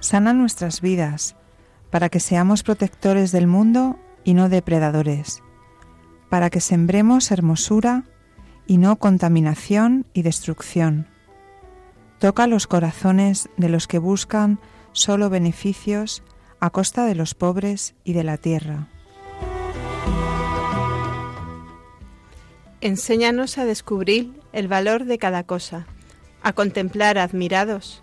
Sana nuestras vidas, para que seamos protectores del mundo y no depredadores, para que sembremos hermosura y no contaminación y destrucción. Toca los corazones de los que buscan solo beneficios a costa de los pobres y de la tierra. Enséñanos a descubrir el valor de cada cosa, a contemplar admirados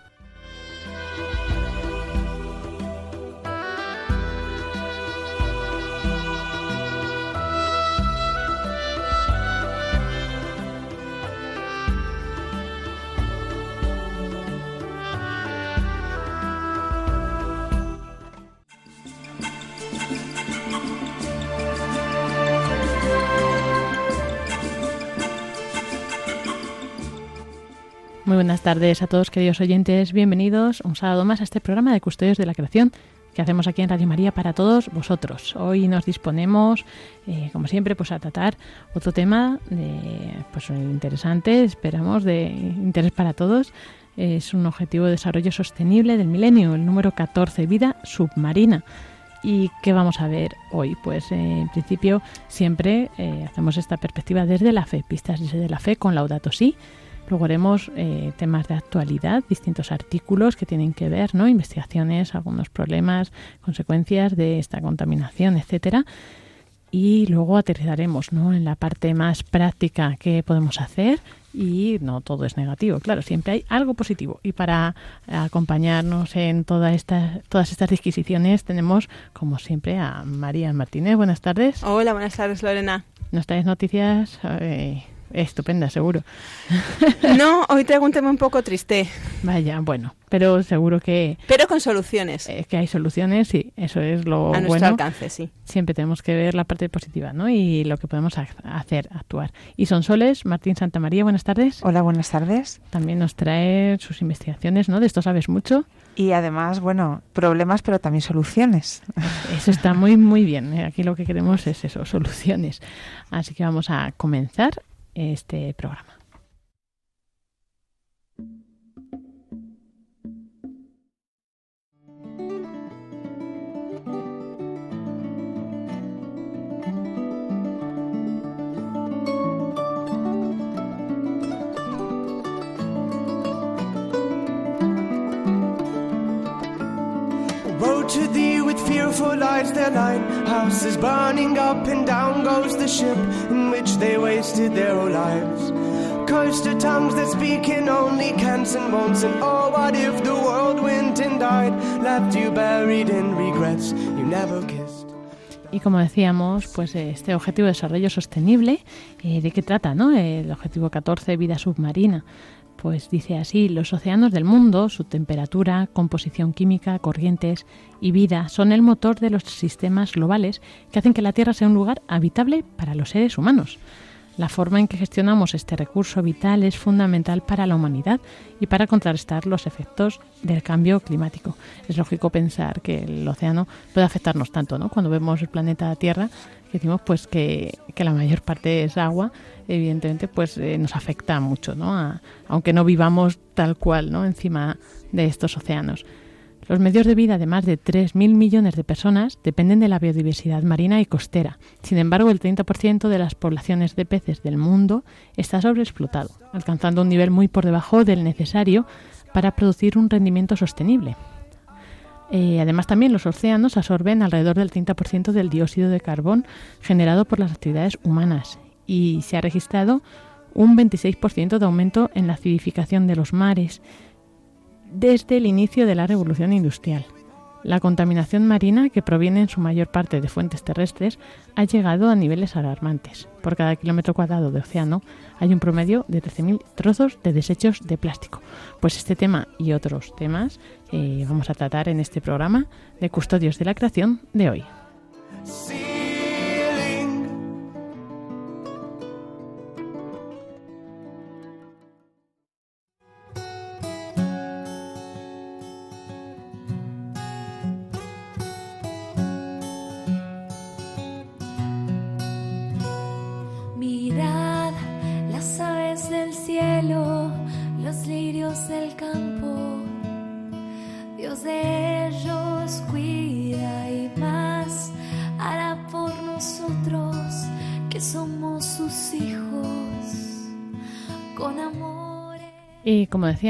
Muy buenas tardes a todos, queridos oyentes. Bienvenidos un sábado más a este programa de Custodios de la Creación que hacemos aquí en Radio María para todos vosotros. Hoy nos disponemos, eh, como siempre, pues a tratar otro tema de, pues interesante, esperamos, de interés para todos. Es un objetivo de desarrollo sostenible del milenio, el número 14, vida submarina. ¿Y qué vamos a ver hoy? Pues eh, en principio siempre eh, hacemos esta perspectiva desde la fe, pistas desde la fe con Laudato Si Luego haremos eh, temas de actualidad, distintos artículos que tienen que ver, ¿no? Investigaciones, algunos problemas, consecuencias de esta contaminación, etcétera. Y luego aterrizaremos, ¿no? En la parte más práctica que podemos hacer y no todo es negativo, claro, siempre hay algo positivo. Y para acompañarnos en toda esta, todas estas disquisiciones tenemos, como siempre, a María Martínez. Buenas tardes. Hola, buenas tardes, Lorena. Nos traes noticias eh, Estupenda, seguro. No, hoy traigo un tema un poco triste. Vaya, bueno, pero seguro que... Pero con soluciones. Es que hay soluciones, sí, eso es lo A nuestro alcance, sí. Siempre tenemos que ver la parte positiva, ¿no? Y lo que podemos hacer, actuar. Y son Soles, Martín Santa María, buenas tardes. Hola, buenas tardes. También nos trae sus investigaciones, ¿no? De esto sabes mucho. Y además, bueno, problemas, pero también soluciones. Eso está muy, muy bien. Aquí lo que queremos es eso, soluciones. Así que vamos a comenzar este programa. Burning up and down goes the ship in which they wasted their lives. Tongues that speak in only and. And oh, what if the world went and died, left you buried in regrets you never kissed? Y como decíamos, pues este objetivo de desarrollo sostenible, eh, ¿de qué trata? No? El objetivo 14, vida submarina. Pues dice así, los océanos del mundo, su temperatura, composición química, corrientes y vida son el motor de los sistemas globales que hacen que la Tierra sea un lugar habitable para los seres humanos. La forma en que gestionamos este recurso vital es fundamental para la humanidad y para contrarrestar los efectos del cambio climático. Es lógico pensar que el océano puede afectarnos tanto, ¿no? Cuando vemos el planeta Tierra, decimos pues que, que la mayor parte es agua evidentemente pues eh, nos afecta mucho, ¿no? aunque no vivamos tal cual, ¿no? Encima de estos océanos. Los medios de vida de más de 3.000 millones de personas dependen de la biodiversidad marina y costera. Sin embargo, el 30% de las poblaciones de peces del mundo está sobreexplotado, alcanzando un nivel muy por debajo del necesario para producir un rendimiento sostenible. Eh, además, también los océanos absorben alrededor del 30% del dióxido de carbón generado por las actividades humanas y se ha registrado un 26% de aumento en la acidificación de los mares desde el inicio de la revolución industrial. La contaminación marina, que proviene en su mayor parte de fuentes terrestres, ha llegado a niveles alarmantes. Por cada kilómetro cuadrado de océano hay un promedio de 13.000 trozos de desechos de plástico. Pues este tema y otros temas eh, vamos a tratar en este programa de Custodios de la Creación de hoy.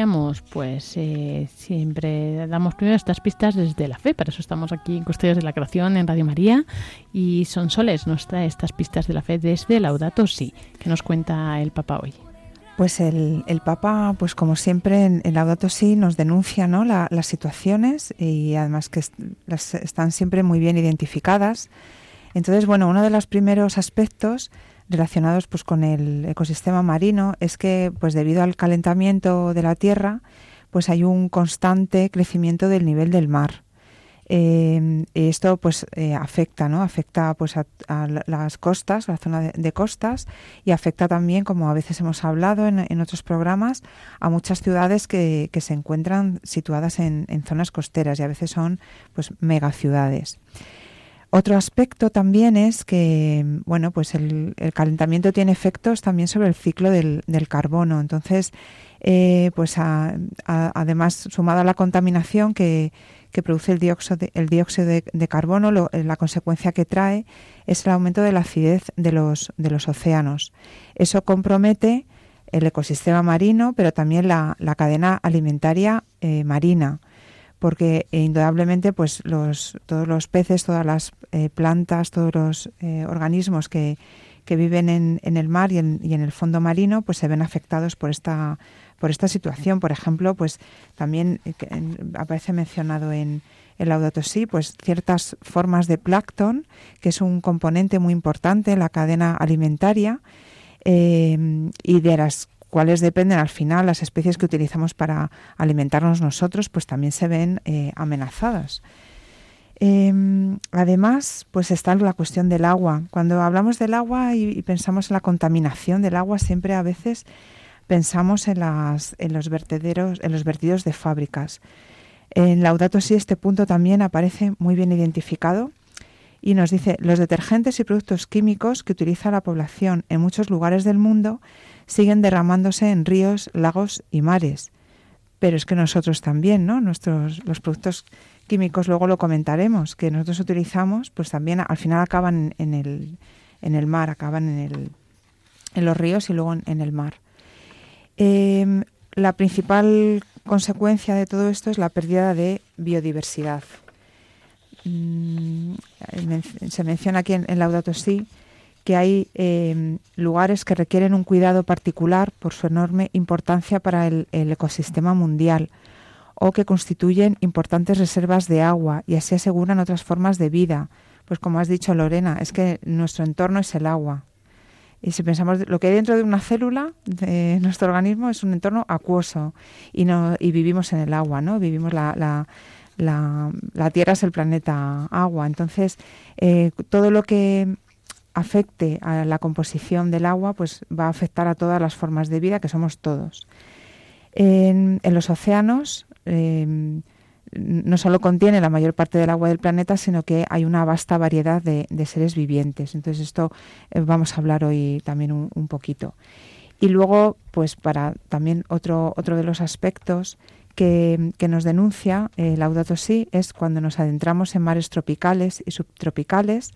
Decíamos, pues eh, siempre damos primero estas pistas desde la fe, para eso estamos aquí en Custodios de la Creación en Radio María y Son Soles nos trae estas pistas de la fe desde Laudato Si, que nos cuenta el Papa hoy. Pues el, el Papa, pues como siempre en, Laudato Si nos denuncia ¿no? las situaciones y además que las están siempre muy bien identificadas. Entonces, bueno, uno de los primeros aspectos relacionados pues con el ecosistema marino es que pues debido al calentamiento de la tierra pues hay un constante crecimiento del nivel del mar. Eh, esto pues eh, afecta no afecta pues a, las costas a la zona de, costas y afecta también como a veces hemos hablado en, otros programas a muchas ciudades que, que se encuentran situadas en, en, zonas costeras y a veces son pues megaciudades otro aspecto también es que, bueno, pues el, calentamiento tiene efectos también sobre el ciclo del, carbono. Entonces, eh, pues además, sumado a la contaminación que, produce el dióxido de, carbono, eh, la consecuencia que trae es el aumento de la acidez de los, de los océanos. Eso compromete el ecosistema marino, pero también la, cadena alimentaria eh, marina porque eh, indudablemente pues los, todos los peces, todas las eh, plantas, todos los eh, organismos que, que viven en, en, el mar y en, y en, el fondo marino pues se ven afectados por esta por esta situación. Por ejemplo, pues también aparece mencionado en el Laudato pues ciertas formas de plancton, que es un componente muy importante en la cadena alimentaria y de las cuáles dependen al final las especies que utilizamos para alimentarnos nosotros, pues también se ven eh, amenazadas. Em, además, pues está la cuestión del agua. Cuando hablamos del agua y, pensamos en la contaminación del agua, siempre a veces pensamos en, los vertederos, en los vertidos de fábricas. En Laudato Si este punto también aparece muy bien identificado y nos dice los detergentes y productos químicos que utiliza la población en muchos lugares del mundo siguen derramándose en ríos, lagos y mares. Pero es que nosotros también, ¿no? Nuestros los productos químicos luego lo comentaremos que nosotros utilizamos, pues también al final acaban en el en el mar, acaban en el en los ríos y luego en, el mar. Em, la principal consecuencia de todo esto es la pérdida de biodiversidad. mm, se menciona aquí en, Laudato Si que hay em, lugares que requieren un cuidado particular por su enorme importancia para el, ecosistema mundial o que constituyen importantes reservas de agua y así aseguran otras formas de vida. Pues como has dicho Lorena, es que nuestro entorno es el agua. Y si pensamos lo que hay dentro de una célula de nuestro organismo es un entorno acuoso y no y vivimos en el agua, ¿no? Vivimos la, la, la, Tierra es el planeta agua. Entonces, eh, todo lo que afecte a la composición del agua, pues va a afectar a todas las formas de vida que somos todos. En, los océanos em, no solo contiene la mayor parte del agua del planeta, sino que hay una vasta variedad de, seres vivientes. Entonces esto eh, vamos a hablar hoy también un, poquito. Y luego, pues para también otro, otro de los aspectos que, nos denuncia el Laudato es cuando nos adentramos en mares tropicales y subtropicales,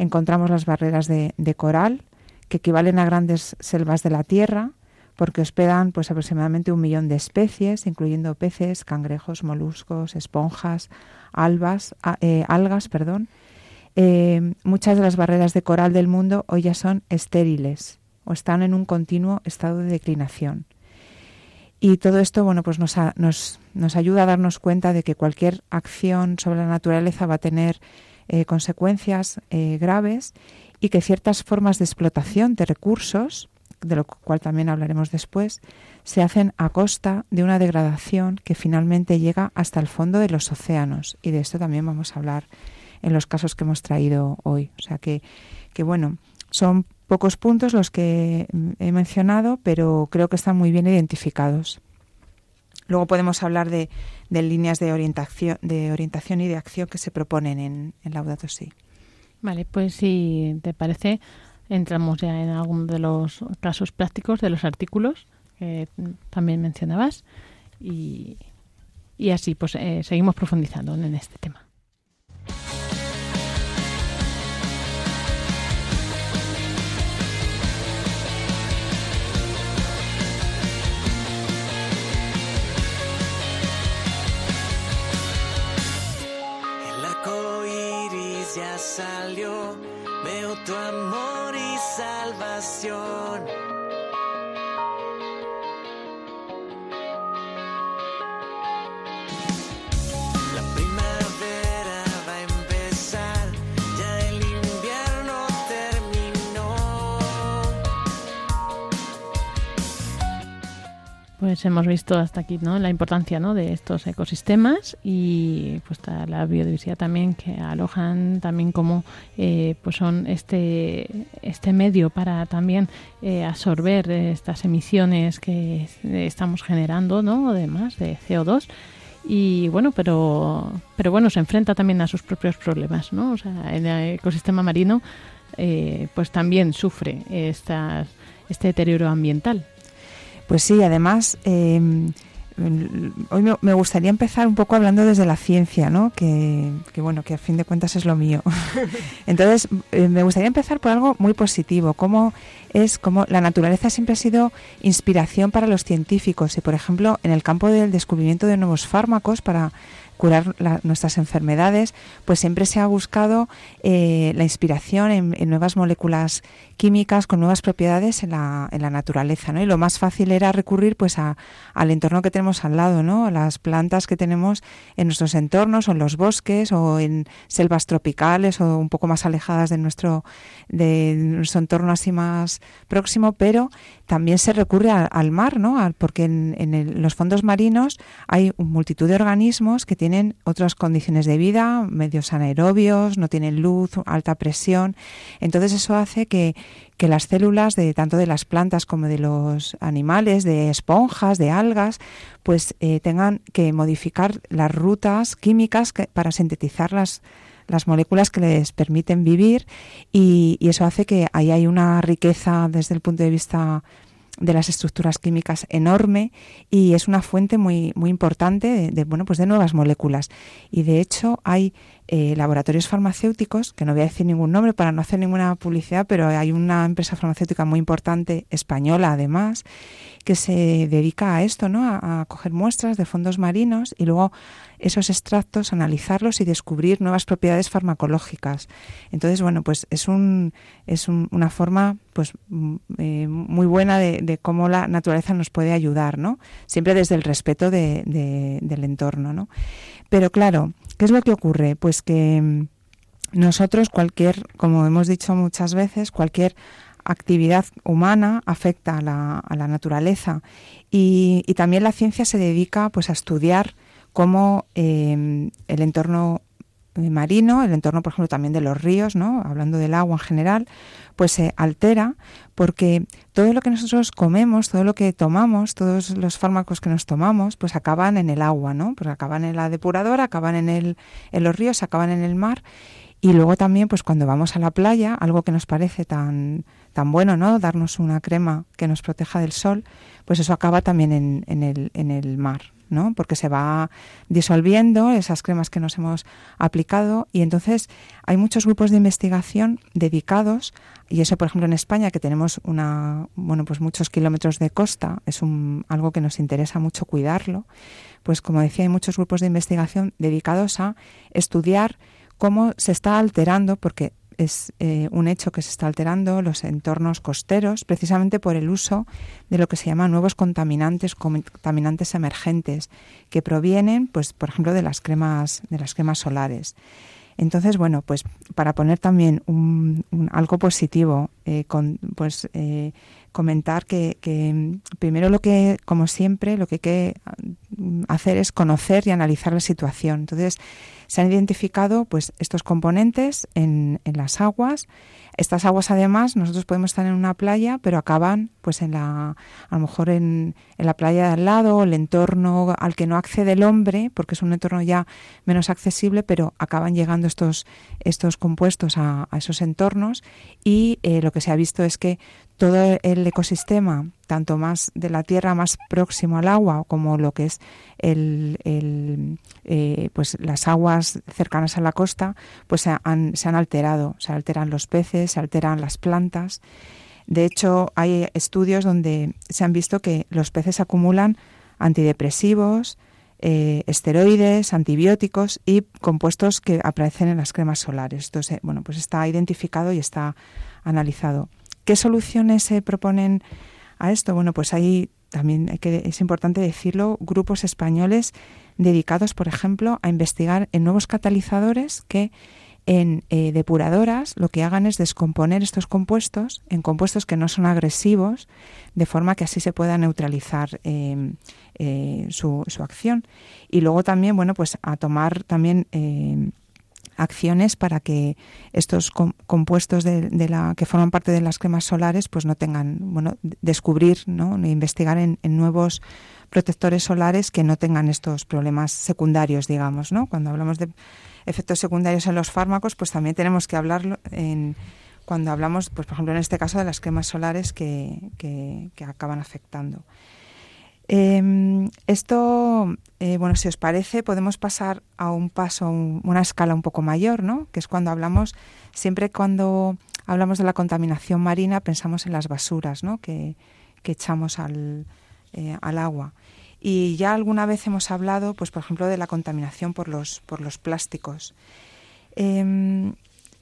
encontramos las barreras de, coral, que equivalen a grandes selvas de la Tierra, porque hospedan pues aproximadamente un millón de especies, incluyendo peces, cangrejos, moluscos, esponjas, albas, eh, algas, perdón. Eh, muchas de las barreras de coral del mundo hoy ya son estériles o están en un continuo estado de declinación. Y todo esto, bueno, pues nos, nos, nos ayuda a darnos cuenta de que cualquier acción sobre la naturaleza va a tener eh, consecuencias graves y que ciertas formas de explotación de recursos de lo cual también hablaremos después, se hacen a costa de una degradación que finalmente llega hasta el fondo de los océanos. Y de esto también vamos a hablar en los casos que hemos traído hoy. O sea que, que bueno, son pocos puntos los que he mencionado, pero creo que están muy bien identificados. Luego podemos hablar de, de líneas de orientación, de orientación y de acción que se proponen en, en Laudato Si. Vale, pues si te parece, entramos ya en alguno de los casos prácticos de los artículos que también mencionabas y, y así pues eh, seguimos profundizando en este tema. Salió, veo tu amor salvación. Pues hemos visto hasta aquí ¿no? la importancia ¿no? de estos ecosistemas y pues la biodiversidad también que alojan también como eh, pues son este este medio para también eh, absorber estas emisiones que estamos generando no además de CO2 y bueno pero pero bueno se enfrenta también a sus propios problemas no o sea el ecosistema marino eh, pues también sufre estas, este deterioro ambiental pues sí, además, em, hoy me, gustaría empezar un poco hablando desde la ciencia, ¿no? Que, bueno, que a fin de cuentas es lo mío. Entonces, eh, me gustaría empezar por algo muy positivo, como es como la naturaleza siempre ha sido inspiración para los científicos y, por ejemplo, en el campo del descubrimiento de nuevos fármacos para curar nuestras enfermedades, pues siempre se ha buscado eh, la inspiración en, nuevas moléculas químicas con nuevas propiedades en la, en la naturaleza, ¿no? Y lo más fácil era recurrir pues a, al entorno que tenemos al lado, ¿no? A las plantas que tenemos en nuestros entornos o en los bosques o en selvas tropicales o un poco más alejadas de nuestro, de nuestro entorno así más próximo, pero también se recurre al mar, ¿no? porque en, los fondos marinos hay multitud de organismos que tienen otras condiciones de vida, medios anaerobios, no tienen luz, alta presión. Entonces eso hace que, las células de tanto de las plantas como de los animales, de esponjas, de algas, pues eh, tengan que modificar las rutas químicas para sintetizar las las moléculas que les permiten vivir y, eso hace que ahí hay una riqueza desde el punto de vista de las estructuras químicas enorme y es una fuente muy, muy importante de, bueno, pues de nuevas moléculas. Y de hecho hay eh, laboratorios farmacéuticos, que no voy a decir ningún nombre para no hacer ninguna publicidad, pero hay una empresa farmacéutica muy importante, española además, que se dedica a esto, ¿no? A coger muestras de fondos marinos y luego esos extractos, analizarlos y descubrir nuevas propiedades farmacológicas. Entonces, bueno, pues es un es un- una forma pues mm, eh, muy buena de, cómo la naturaleza nos puede ayudar, ¿no? Siempre desde el respeto de- de- del entorno, ¿no? Pero claro, ¿qué es lo que ocurre? Pues que mm, nosotros cualquier, como hemos dicho muchas veces, cualquier actividad humana afecta a la, a la naturaleza y, y también la ciencia se dedica pues a estudiar cómo eh, el entorno eh, marino, el entorno, por ejemplo, también de los ríos, ¿no? hablando del agua en general, pues se altera porque todo lo que nosotros comemos, todo lo que tomamos, todos los fármacos que nos tomamos, pues acaban en el agua, ¿no? Pues acaban en la depuradora, acaban en, el, en los ríos, acaban en el mar. Y luego también, pues cuando vamos a la playa, algo que nos parece tan, tan bueno, ¿no? Darnos una crema que nos proteja del sol, pues eso acaba también en, el, en el mar, ¿no? Porque se va disolviendo esas cremas que nos hemos aplicado y entonces hay muchos grupos de investigación dedicados y eso por ejemplo en España que tenemos una bueno pues muchos kilómetros de costa es un, algo que nos interesa mucho cuidarlo pues como decía hay muchos grupos de investigación dedicados a estudiar cómo se está alterando porque es eh, un hecho que se está alterando los entornos costeros precisamente por el uso de lo que se llama nuevos contaminantes contaminantes emergentes que provienen pues por ejemplo de las cremas de las cremas solares entonces, bueno, pues para poner también un, algo positivo, eh, con, pues eh, comentar que, primero lo que, como siempre, lo que hay que mm, hacer es conocer y analizar la situación. Entonces, se han identificado pues estos componentes en, en las aguas. Estas aguas, además, nosotros podemos estar en una playa, pero acaban, pues, en la, a lo mejor en, en la playa de al lado, el entorno al que no accede el hombre, porque es un entorno ya menos accesible, pero acaban llegando estos, estos compuestos a, esos entornos y eh, lo que se ha visto es que todo el ecosistema, tanto más de la tierra más próximo al agua, como lo que es el, el, eh, pues las aguas cercanas a la costa, pues se han, se han alterado. Se alteran los peces, se alteran las plantas. De hecho, hay estudios donde se han visto que los peces acumulan antidepresivos, eh, esteroides, antibióticos y compuestos que aparecen en las cremas solares. Entonces, eh, bueno, pues está identificado y está analizado. ¿Qué soluciones se proponen a esto? Bueno, pues hay también que, es importante decirlo, grupos españoles dedicados, por ejemplo, a investigar en nuevos catalizadores que en eh, depuradoras lo que hagan es descomponer estos compuestos en compuestos que no son agresivos, de forma que así se pueda neutralizar eh, eh, su, su, acción. Y luego también, bueno, pues a tomar también eh, acciones para que estos com compuestos de, de, la que forman parte de las cremas solares pues no tengan bueno descubrir no investigar en, en, nuevos protectores solares que no tengan estos problemas secundarios digamos no cuando hablamos de efectos secundarios en los fármacos pues también tenemos que hablarlo en cuando hablamos pues por ejemplo en este caso de las cremas solares que, que, que acaban afectando eh, esto, eh, bueno, si os parece, podemos pasar a un paso, un, una escala un poco mayor, ¿no? Que es cuando hablamos, siempre cuando hablamos de la contaminación marina, pensamos en las basuras, ¿no? Que, que echamos al, eh, al agua. Y ya alguna vez hemos hablado, pues, por ejemplo, de la contaminación por los, por los plásticos. Em,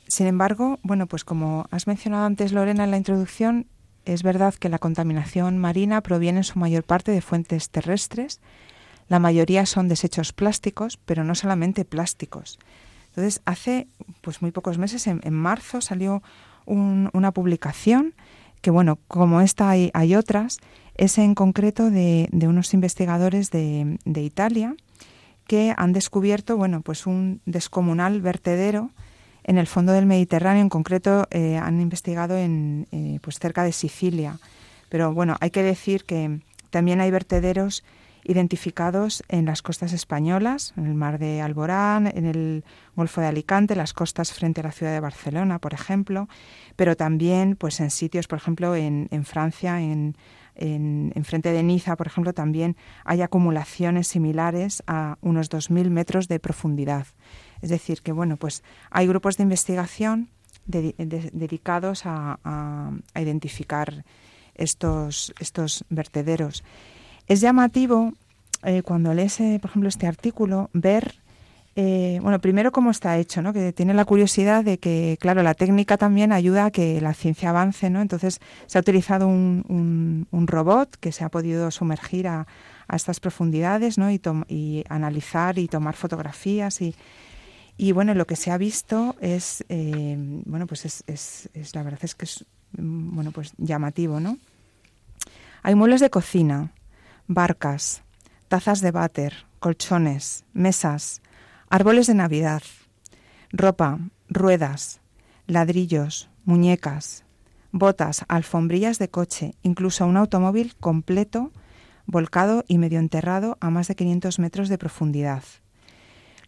sin embargo, bueno, pues como has mencionado antes, Lorena, en la introducción, es verdad que la contaminación marina proviene en su mayor parte de fuentes terrestres. La mayoría son desechos plásticos, pero no solamente plásticos. Entonces, hace pues muy pocos meses, en, en marzo, salió un, una publicación que, bueno, como esta hay, otras, es en concreto de, de unos investigadores de, de, Italia que han descubierto, bueno, pues un descomunal vertedero en el fondo del Mediterráneo, en concreto eh, han investigado en eh, pues cerca de Sicilia. Pero bueno, hay que decir que también hay vertederos identificados en las costas españolas, en el mar de Alborán, en el Golfo de Alicante, las costas frente a la ciudad de Barcelona, por ejemplo, pero también pues en sitios, por ejemplo, en, Francia, en, en, en frente de Niza, por ejemplo, también hay acumulaciones similares a unos 2.000 metros de profundidad. Es decir, que bueno, pues hay grupos de investigación dedi- de- dedicados a, identificar estos, estos vertederos. Es llamativo eh, cuando lees, eh, por ejemplo, este artículo, ver, eh, bueno, primero cómo está hecho, ¿no? Que tiene la curiosidad de que, claro, la técnica también ayuda a que la ciencia avance, ¿no? Entonces se ha utilizado un, un- robot que se ha podido sumergir a, estas profundidades, ¿no? Y, y analizar y tomar fotografías y, y bueno, lo que se ha visto es, eh, bueno, pues es, es- es- la verdad es que es, mm, bueno, pues llamativo, ¿no? Hay muebles de cocina, barcas, tazas de váter, colchones, mesas, árboles de Navidad, ropa, ruedas, ladrillos, muñecas, botas, alfombrillas de coche, incluso un automóvil completo, volcado y medio enterrado a más de 500 metros de profundidad.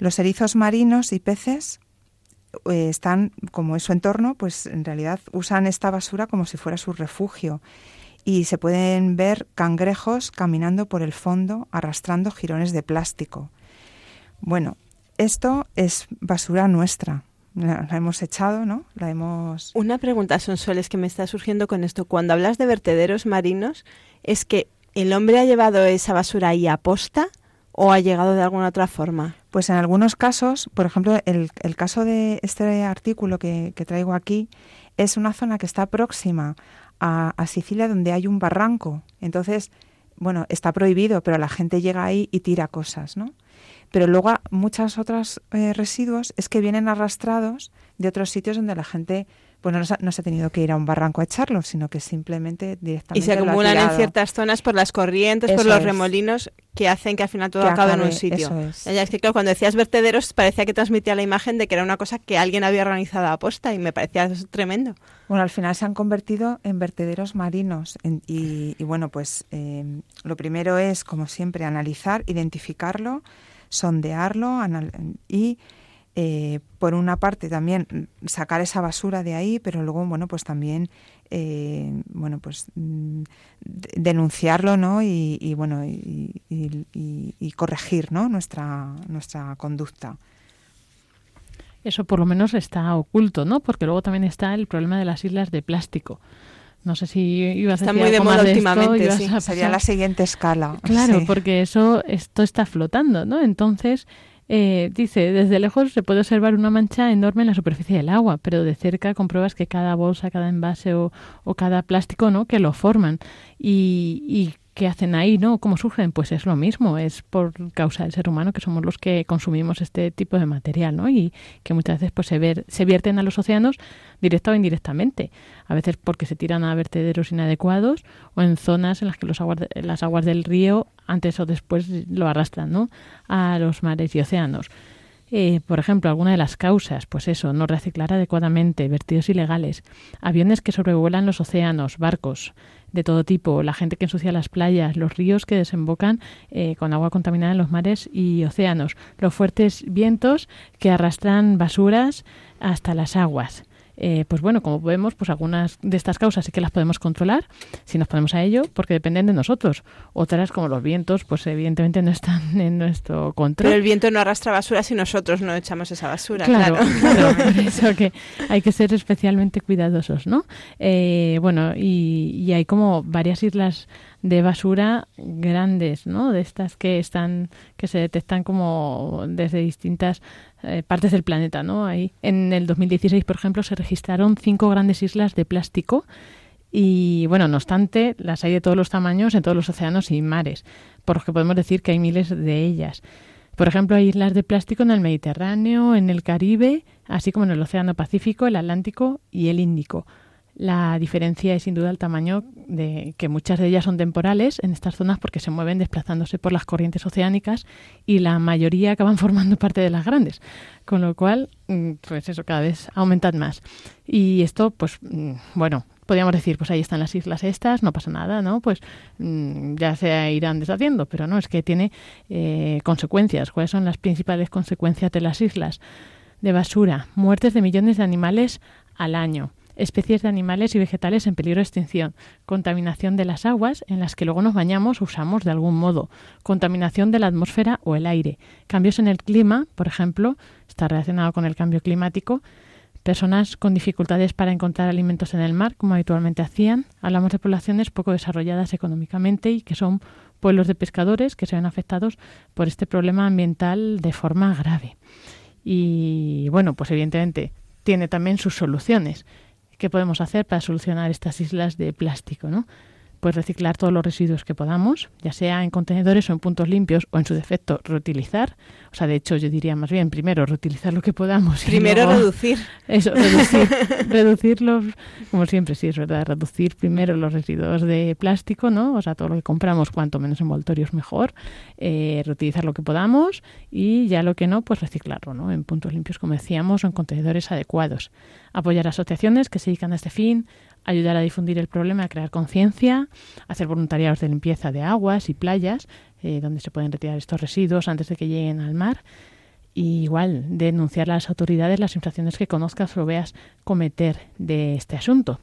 Los erizos marinos y peces eh, están, como es su entorno, pues en realidad usan esta basura como si fuera su refugio y se pueden ver cangrejos caminando por el fondo arrastrando jirones de plástico. Bueno, esto es basura nuestra. La, la hemos echado, ¿no? La hemos... Una pregunta, Sonsoles, que me está surgiendo con esto. Cuando hablas de vertederos marinos, ¿es que el hombre ha llevado esa basura ahí a posta o ha llegado de alguna otra forma? Pues en algunos casos, por ejemplo, el, el caso de este artículo que, traigo aquí es una zona que está próxima a, a Sicilia donde hay un barranco. Entonces, bueno, está prohibido, pero la gente llega ahí y tira cosas, ¿no? Pero luego muchas otras eh, residuos es que vienen arrastrados de otros sitios donde la gente pues no, se ha- no se ha tenido que ir a un barranco a echarlo, sino que simplemente directamente Y se lo ha acumulan en ciertas zonas por las corrientes, por los es. remolinos que hacen que al final todo acabe en un sitio. eso es. Ya, es que claro, cuando decías vertederos parecía que transmitía la imagen de que era una cosa que alguien había organizado a posta y me parecía eso tremendo. Bueno, al final se han convertido en vertederos marinos en- y, y bueno, pues eh, lo primero es, como siempre, analizar, identificarlo, sondearlo anal- y, eh, por una parte, también sacar esa basura de ahí, pero luego, bueno, pues también, eh, bueno, pues mm, de- denunciarlo, ¿no? Y, y, bueno, y, y- y- corregir, ¿no? Nuestra, nuestra conducta. Eso por lo menos está oculto, ¿no? Porque luego también está el problema de las islas de plástico. No sé si ibas a Está decir muy de algo moda más de esto, últimamente, ibas sí. a Sería la siguiente escala. Claro, sí. porque eso esto está flotando, ¿no? Entonces, eh, dice, desde lejos se puede observar una mancha enorme en la superficie del agua, pero de cerca compruebas que cada bolsa, cada envase o, cada plástico, ¿no? Que lo forman. Y, y ¿qué hacen ahí, no? ¿Cómo surgen? Pues es lo mismo, es por causa del ser humano que somos los que consumimos este tipo de material, ¿no? Y que muchas veces pues se, se vierten a los océanos directa o indirectamente. A veces porque se tiran a vertederos inadecuados o en zonas en las que los aguas las aguas del río antes o después lo arrastran, ¿no? A los mares y océanos. Eh, por ejemplo, alguna de las causas, pues eso, no reciclar adecuadamente, vertidos ilegales, aviones que sobrevuelan los océanos, barcos de todo tipo, la gente que ensucia las playas, los ríos que desembocan eh, con agua contaminada en los mares y océanos, los fuertes vientos que arrastran basuras hasta las aguas. Eh, pues bueno, como vemos, pues algunas de estas causas sí que las podemos controlar si nos ponemos a ello, porque dependen de nosotros. Otras, como los vientos, pues evidentemente no están en nuestro control. Pero el viento no arrastra basura si nosotros no echamos esa basura, Claro, claro. claro, por eso que hay que ser especialmente cuidadosos, ¿no? Eh, bueno, y, y hay como varias islas de basura grandes, ¿no? De estas que están, que se detectan como desde distintas eh, partes del planeta, ¿no? Ahí, en el 2016, por ejemplo, se registraron cinco grandes islas de plástico y bueno, no obstante, las hay de todos los tamaños en todos los océanos y mares, por lo que podemos decir que hay miles de ellas. Por ejemplo, hay islas de plástico en el Mediterráneo, en el Caribe, así como en el Océano Pacífico, el Atlántico y el Índico. La diferencia es sin duda el tamaño de que muchas de ellas son temporales en estas zonas porque se mueven desplazándose por las corrientes oceánicas y la mayoría acaban formando parte de las grandes, con lo cual, mm, pues eso cada vez aumentan más. Y esto, pues mm, bueno, podríamos decir, pues ahí están las islas estas, no pasa nada, ¿no? Pues mm, ya se irán deshaciendo, pero no, es que tiene eh, consecuencias. ¿Cuáles son las principales consecuencias de las islas? De basura, muertes de millones de animales al año, especies de animales y vegetales en peligro de extinción, contaminación de las aguas en las que luego nos bañamos o usamos de algún modo, contaminación de la atmósfera o el aire, cambios en el clima, por ejemplo, está relacionado con el cambio climático, personas con dificultades para encontrar alimentos en el mar, como habitualmente hacían. Hablamos de poblaciones poco desarrolladas económicamente y que son pueblos de pescadores que se ven afectados por este problema ambiental de forma grave. Y bueno, pues evidentemente tiene también sus soluciones. ¿Qué podemos hacer para solucionar estas islas de plástico? ¿no? Pues reciclar todos los residuos que podamos, ya sea en contenedores o en puntos limpios o en su defecto reutilizar. O sea, de hecho yo diría más bien primero reutilizar lo que podamos. Primero reducir. Eso, reducir, reducirlos, como siempre, sí es verdad, reducir primero los residuos de plástico, ¿no? O sea, todo lo que compramos, cuanto menos envoltorios mejor, eh, reutilizar lo que podamos y ya lo que no, pues reciclarlo, ¿no? En puntos limpios, como decíamos, o en contenedores adecuados. Apoyar asociaciones que se dedican a este fin, ayudar a difundir el problema, a crear conciencia, hacer voluntariados de limpieza de aguas y playas, eh, donde se pueden retirar estos residuos antes de que lleguen al mar. Y igual, denunciar a las autoridades las infracciones que conozcas o veas cometer de este asunto.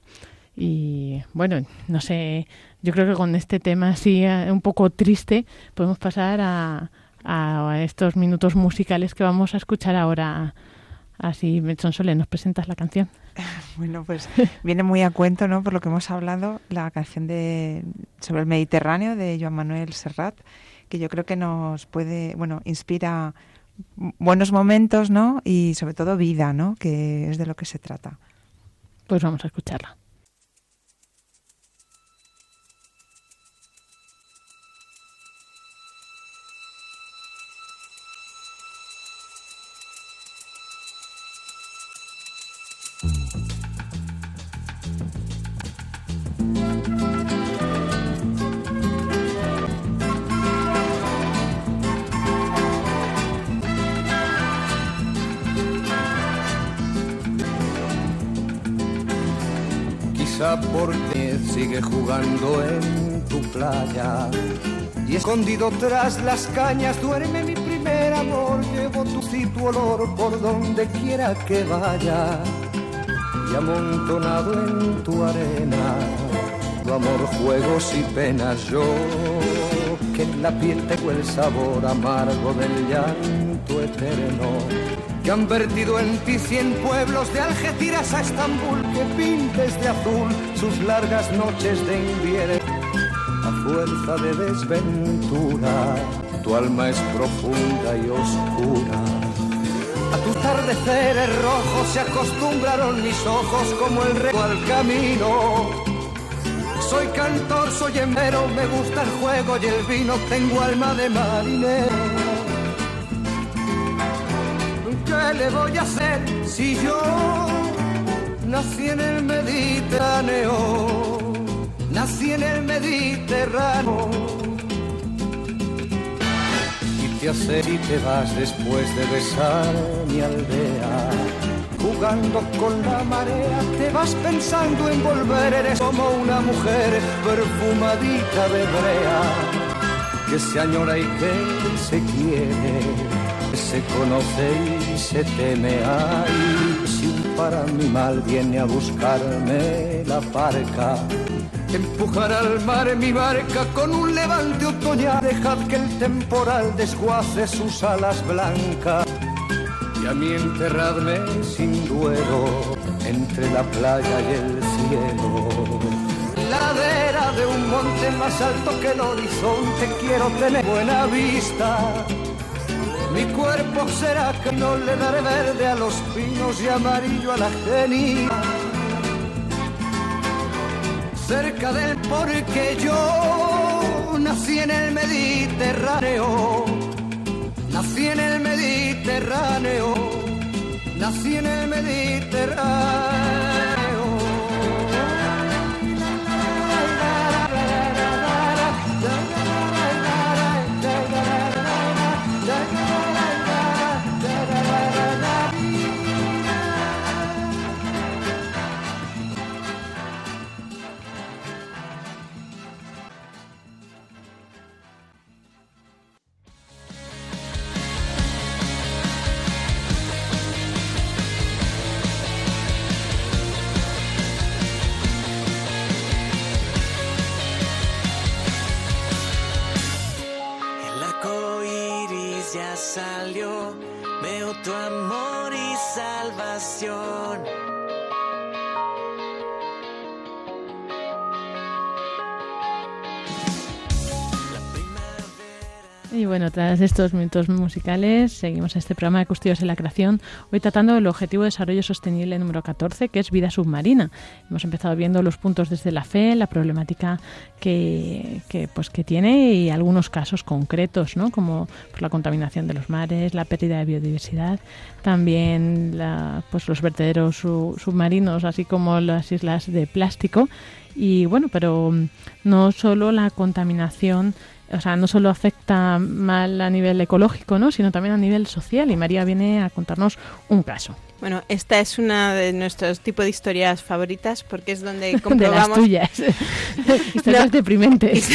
Y bueno, no sé, yo creo que con este tema así eh, un poco triste podemos pasar a, a estos minutos musicales que vamos a escuchar ahora. Así, Sole, ¿nos presentas la canción? Bueno, pues viene muy a cuento, ¿no? Por lo que hemos hablado, la canción de sobre el Mediterráneo de Joan Manuel Serrat, que yo creo que nos puede, bueno, inspira buenos momentos, ¿no? Y sobre todo vida, ¿no? Que es de lo que se trata. Pues vamos a escucharla. Porque sigue jugando en tu playa. Y escondido tras las cañas duerme mi primer amor. Llevo tu, tu olor por donde quiera que vaya. Y amontonado en tu arena, amor, juegos y penas. Yo que en la piel tengo el sabor amargo del llanto eterno que han vertido en ti cien pueblos de Algeciras a Estambul que pintes de azul sus largas noches de invierno. A fuerza de desventura, tu alma es profunda y oscura. A tus atardeceres rojos se acostumbraron mis ojos como el rey al camino. Soy cantor, soy hembero, me gusta el juego y el vino, tengo alma de marinero ¿qué le voy a hacer si yo nací en el Mediterráneo? Nací en el Mediterráneo. Y te hace y te vas después de besar mi aldea. Jugando con la marea, te vas pensando en volver, eres como una mujer perfumadita de brea, que se añora y que se quiere se conoce y se teme. Ay, si para mi mal viene a buscarme la parca, empujar al mar mi barca con un levante otoñal. Dejad que el temporal desguace sus alas blancas. Mí enterradme sin duelo entre la playa y el cielo. Ladera de un monte más alto que el horizonte quiero tener buena vista. Mi cuerpo será que no le daré verde a los pinos y amarillo a la genia. Cerca del porque yo nací en el Mediterráneo, nací en el Mediterráneo, nací en el Mediterráneo. Salió. Veo tu amor y salvación. Y bueno, tras estos minutos musicales, seguimos este programa de Custodios de la Creación, hoy tratando el Objetivo de Desarrollo Sostenible número 14, que es vida submarina. Hemos empezado viendo los puntos desde la fe, la problemática que, que, pues, que tiene y algunos casos concretos, ¿no? como pues, la contaminación de los mares, la pérdida de biodiversidad, también la, pues, los vertederos su- submarinos, así como las islas de plástico. Y bueno, pero no solo la contaminación o sea, no solo afecta mal a nivel ecológico, ¿no? sino también a nivel social. Y María viene a contarnos un caso. Bueno, esta es una de nuestros tipos de historias favoritas porque es donde De las comprobamos tuyas. Historias No. deprimentes.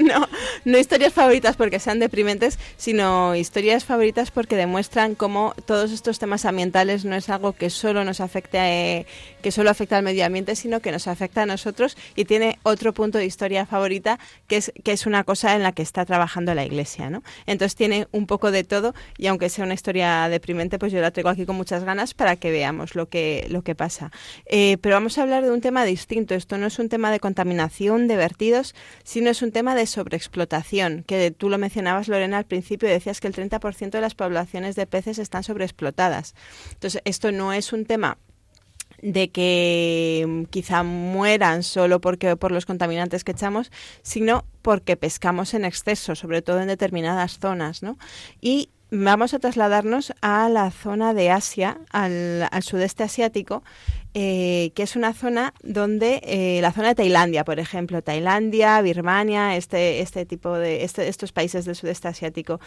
no, no historias favoritas porque sean deprimentes, sino historias favoritas porque demuestran cómo todos estos temas ambientales no es algo que solo nos afecte, eh, que solo afecta al medio ambiente, sino que nos afecta a nosotros y tiene otro punto de historia favorita que es que es una cosa en la que está trabajando la Iglesia, ¿no? Entonces tiene un poco de todo y aunque sea una historia deprimente, pues yo la traigo aquí con muchas ganas para que veamos lo que lo que pasa. Eh, pero vamos a hablar de un tema distinto. Esto no es un tema de contaminación, de vertidos, sino es un tema de sobreexplotación, que tú lo mencionabas, Lorena, al principio, decías que el 30% de las poblaciones de peces están sobreexplotadas. Entonces, esto no es un tema de que mm, quizá mueran solo porque por los contaminantes que echamos, sino porque pescamos en exceso, sobre todo en determinadas zonas, ¿no? Y vamos a trasladarnos a la zona de Asia, al, sudeste asiático, eh, que es una zona donde eh, la zona de Tailandia, por ejemplo, Tailandia, Birmania, este este tipo de este- estos países del sudeste asiático,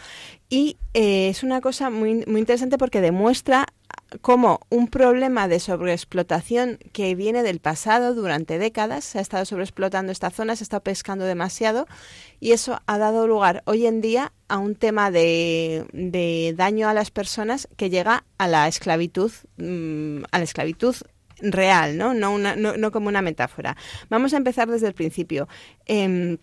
y eh, es una cosa muy muy interesante porque demuestra cómo un problema de sobreexplotación que viene del pasado durante décadas, se ha estado sobreexplotando esta zona, se estado pescando demasiado y eso ha dado lugar hoy en día a un tema de, de daño a las personas que llega a la esclavitud, mm, a la esclavitud real, ¿no? No, una- no, no como una metáfora. Vamos a empezar desde el principio. Em,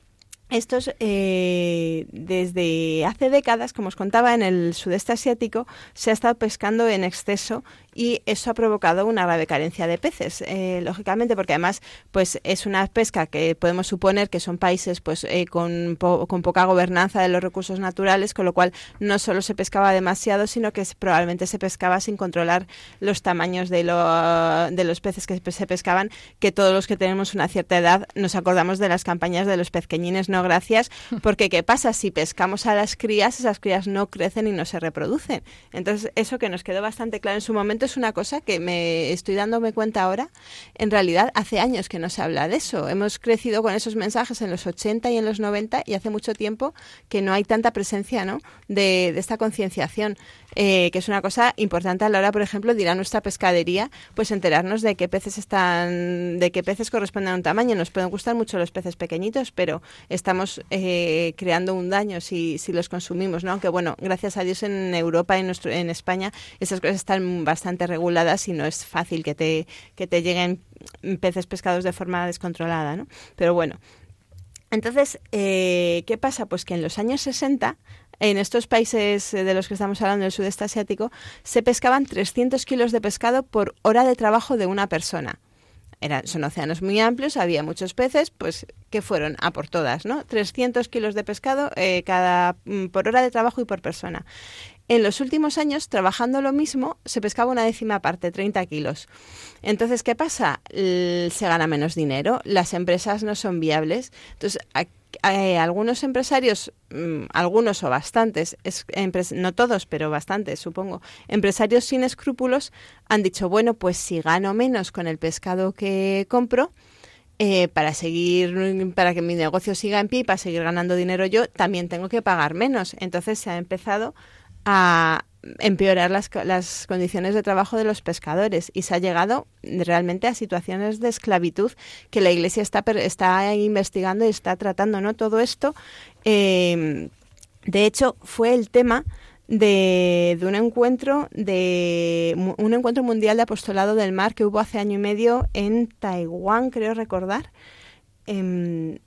estos, eh, desde hace décadas, como os contaba, en el sudeste asiático se ha estado pescando en exceso y eso ha provocado una grave carencia de peces, eh, lógicamente, porque además pues es una pesca que podemos suponer que son países pues eh, con, po- con poca gobernanza de los recursos naturales, con lo cual no solo se pescaba demasiado, sino que probablemente se pescaba sin controlar los tamaños de, lo- de los peces que se pescaban, que todos los que tenemos una cierta edad nos acordamos de las campañas de los pezqueñines, no gracias, porque ¿qué pasa? Si pescamos a las crías, esas crías no crecen y no se reproducen. Entonces, eso que nos quedó bastante claro en su momento es una cosa que me estoy dándome cuenta ahora. En realidad, hace años que no se habla de eso. Hemos crecido con esos mensajes en los 80 y en los 90 y hace mucho tiempo que no hay tanta presencia ¿no? de, de esta concienciación, eh, que es una cosa importante a la hora, por ejemplo, de ir a nuestra pescadería, pues enterarnos de qué peces están, de qué peces corresponden a un tamaño. Nos pueden gustar mucho los peces pequeñitos, pero estamos eh, creando un daño si, si los consumimos, ¿no? Aunque bueno, gracias a Dios en Europa y en, nuestro, en España esas cosas están bastante reguladas y no es fácil que te, que te lleguen peces pescados de forma descontrolada, ¿no? Pero bueno. Entonces, eh, ¿qué pasa? Pues que en los años 60 en estos países eh, de los que estamos hablando del sudeste asiático, se pescaban 300 kilos de pescado por hora de trabajo de una persona. Eran, son océanos muy amplios, había muchos peces, pues que fueron a por todas, ¿no? 300 kilos de pescado eh, cada mm, por hora de trabajo y por persona. En los últimos años, trabajando lo mismo, se pescaba una décima parte, 30 kilos. Entonces, ¿qué pasa? Se gana menos dinero, las empresas no son viables. Entonces, algunos empresarios, mm, algunos o bastantes, no todos, pero bastantes, supongo, empresarios sin escrúpulos han dicho, bueno, pues si gano menos con el pescado que compro, eh, para seguir, para que mi negocio siga en pie y para seguir ganando dinero yo, también tengo que pagar menos. Entonces se ha empezado a empeorar las, las condiciones de trabajo de los pescadores y se ha llegado realmente a situaciones de esclavitud que la Iglesia está, está investigando y está tratando, ¿no? Todo esto, eh, de hecho, fue el tema de, de un encuentro de un encuentro mundial de apostolado del mar que hubo hace año y medio en Taiwán, creo recordar. Em,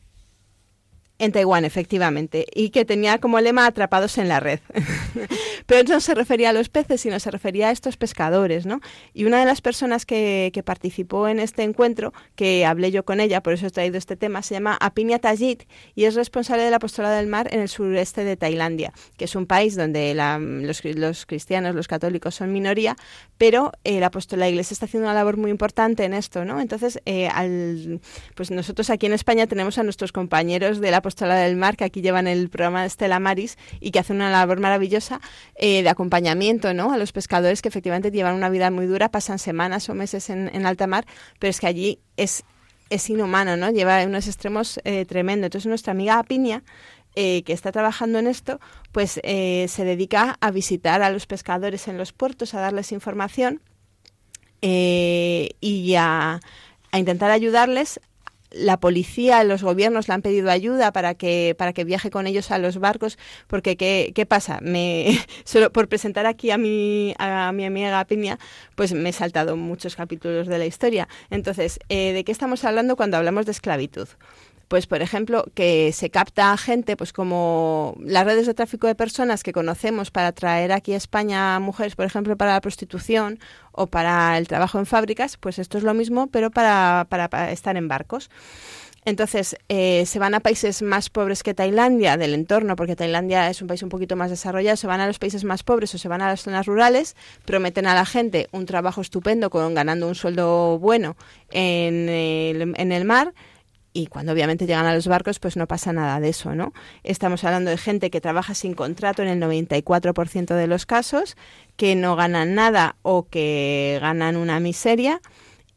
En Taiwán, efectivamente, y que tenía como lema atrapados en la red. Pero no se refería a los peces, sino se refería a estos pescadores, ¿no? Y una de las personas que, que participó en este encuentro, que hablé yo con ella, por eso he traído este tema, se llama Apinia Tajit y es responsable del apostolado del mar en el sureste de Tailandia, que es un país donde la, los, los, cristianos, los católicos son minoría, pero el apostolado, la Iglesia está haciendo una labor muy importante en esto, ¿no? Entonces, eh, al, pues nosotros aquí en España tenemos a nuestros compañeros del apostolado Del Mar, que aquí llevan el programa Estela Maris y que hacen una labor maravillosa eh, de acompañamiento ¿no? a los pescadores que efectivamente llevan una vida muy dura, pasan semanas o meses en, alta mar, pero es que allí es, es inhumano, ¿no? lleva unos extremos eh, tremendos. Entonces nuestra amiga Apinia, eh, que está trabajando en esto, pues eh, se dedica a visitar a los pescadores en los puertos, a darles información y a, a, intentar ayudarles la policía, los gobiernos le han pedido ayuda para que, para que viaje con ellos a los barcos, porque ¿qué, qué pasa? Me, solo por presentar aquí a mi, a mi amiga Piña, pues me he saltado muchos capítulos de la historia. Entonces, eh, ¿de qué estamos hablando cuando hablamos de esclavitud? Pues por ejemplo que se capta gente pues como las redes de tráfico de personas que conocemos para traer aquí a España mujeres por ejemplo para la prostitución o para el trabajo en fábricas pues esto es lo mismo pero para, para, para estar en barcos. Entonces, eh, se van a países más pobres que Tailandia, del entorno, porque Tailandia es un país un poquito más desarrollado, se van a los países más pobres o se van a las zonas rurales, prometen a la gente un trabajo estupendo con ganando un sueldo bueno en el, en el mar, y cuando obviamente llegan a los barcos, pues no pasa nada de eso, ¿no? Estamos hablando de gente que trabaja sin contrato en el 94% de los casos, que no ganan nada o que ganan una miseria.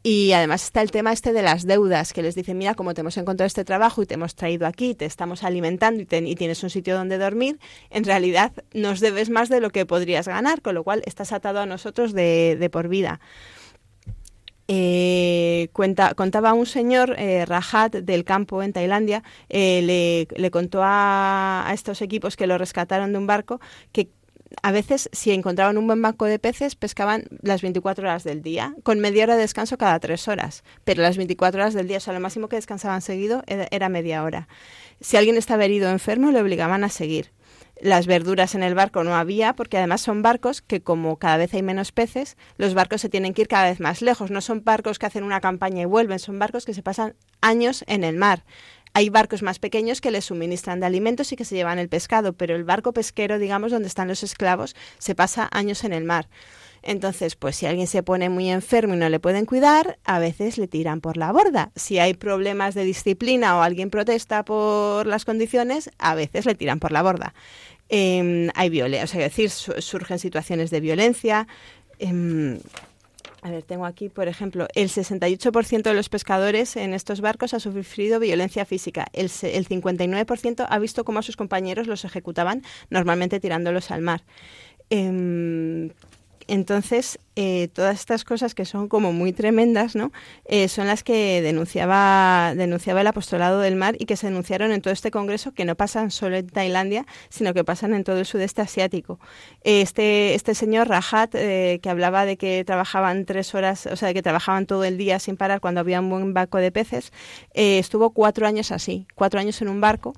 Y además está el tema este de las deudas, que les dicen, mira, como te hemos encontrado este trabajo y te hemos traído aquí, te estamos alimentando y, te, y, tienes un sitio donde dormir, en realidad nos debes más de lo que podrías ganar, con lo cual estás atado a nosotros de, de por vida. Eh, cuenta, contaba un señor, eh, Rahat, del campo en Tailandia, eh, le, le, contó a, a, estos equipos que lo rescataron de un barco que a veces, si encontraban un buen banco de peces, pescaban las 24 horas del día, con media hora de descanso cada tres horas. Pero las 24 horas del día, o sea, lo máximo que descansaban seguido era media hora. Si alguien estaba herido o enfermo, le obligaban a seguir las verduras en el barco no había, porque además son barcos que como cada vez hay menos peces, los barcos se tienen que ir cada vez más lejos. No son barcos que hacen una campaña y vuelven, son barcos que se pasan años en el mar. Hay barcos más pequeños que les suministran de alimentos y que se llevan el pescado, pero el barco pesquero, digamos, donde están los esclavos, se pasa años en el mar. Entonces, pues si alguien se pone muy enfermo y no le pueden cuidar, a veces le tiran por la borda. Si hay problemas de disciplina o alguien protesta por las condiciones, a veces le tiran por la borda. Eh, hay violencia, o sea, es decir, surgen situaciones de violencia. Eh, a ver, tengo aquí, por ejemplo, el 68% de los pescadores en estos barcos ha sufrido violencia física. El, el 59% ha visto cómo a sus compañeros los ejecutaban, normalmente tirándolos al mar. Eh, entonces, eh, todas estas cosas que son como muy tremendas, ¿no? Eh, son las que denunciaba, denunciaba el apostolado del mar y que se denunciaron en todo este congreso, que no pasan solo en Tailandia, sino que pasan en todo el sudeste asiático. Este, este señor Rahat, eh, que hablaba de que trabajaban tres horas, o sea, de que trabajaban todo el día sin parar cuando había un buen barco de peces, eh, estuvo cuatro años así, cuatro años en un barco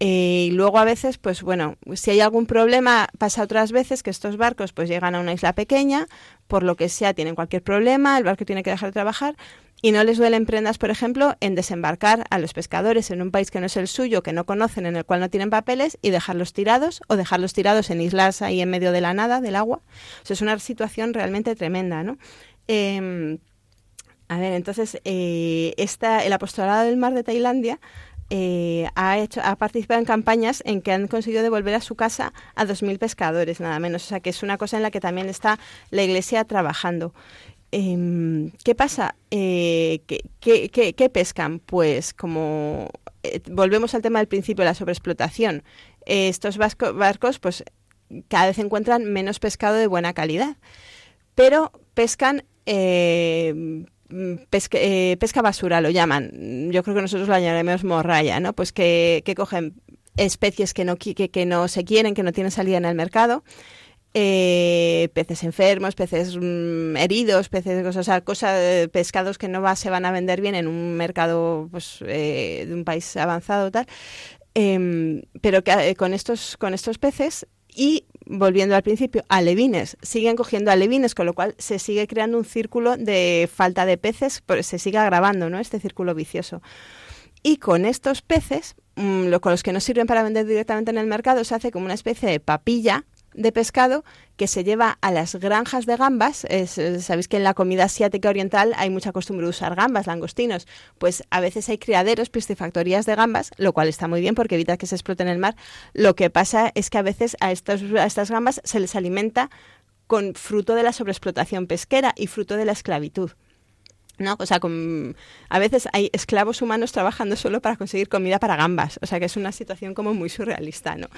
eh, y luego a veces, pues bueno, si hay algún problema, pasa otras veces que estos barcos pues llegan a una isla pequeña, por lo que sea, tienen cualquier problema, el barco tiene que dejar de trabajar y no les duelen prendas, por ejemplo, en desembarcar a los pescadores en un país que no es el suyo, que no conocen, en el cual no tienen papeles y dejarlos tirados o dejarlos tirados en islas ahí en medio de la nada, del agua. O sea, es una situación realmente tremenda, ¿no? Eh, a ver, entonces, eh, esta, el apostolado del mar de Tailandia eh, ha, hecho, participado en campañas en que han conseguido devolver a su casa a 2.000 pescadores, nada menos. O sea, que es una cosa en la que también está la Iglesia trabajando. Eh, ¿Qué pasa? Eh, ¿qué, qué, pescan? Pues como eh, volvemos al tema del principio la sobreexplotación. estos barcos, pues cada vez encuentran menos pescado de buena calidad, pero pescan eh, pesca, eh, pesca, basura, lo llaman. Yo creo que nosotros lo llamaremos morralla, ¿no? Pues que, cogen especies que no, que, no se quieren, que no tienen salida en el mercado. Eh, peces enfermos, peces mmm, heridos, peces, o sea, cosas, pescados que no se van a vender bien en un mercado pues, eh, de un país avanzado tal. em, pero eh, con, estos, con estos peces y volviendo al principio, alevines. Siguen cogiendo alevines, con lo cual se sigue creando un círculo de falta de peces, se sigue agravando ¿no? este círculo vicioso. Y con estos peces, mm, lo, con los que no sirven para vender directamente en el mercado, se hace como una especie de papilla de pescado que se lleva a las granjas de gambas. Sabéis que en la comida asiática oriental hay mucha costumbre de usar gambas, langostinos. Pues a veces hay criaderos, piscifactorías de gambas, lo cual está muy bien porque evita que se exploten en el mar. Lo que pasa es que a veces a, a estas gambas se les alimenta con fruto de la sobreexplotación pesquera y fruto de la esclavitud. ¿No? O sea, con, a veces hay esclavos humanos trabajando solo para conseguir comida para gambas. O sea, que es una situación como muy surrealista, ¿no?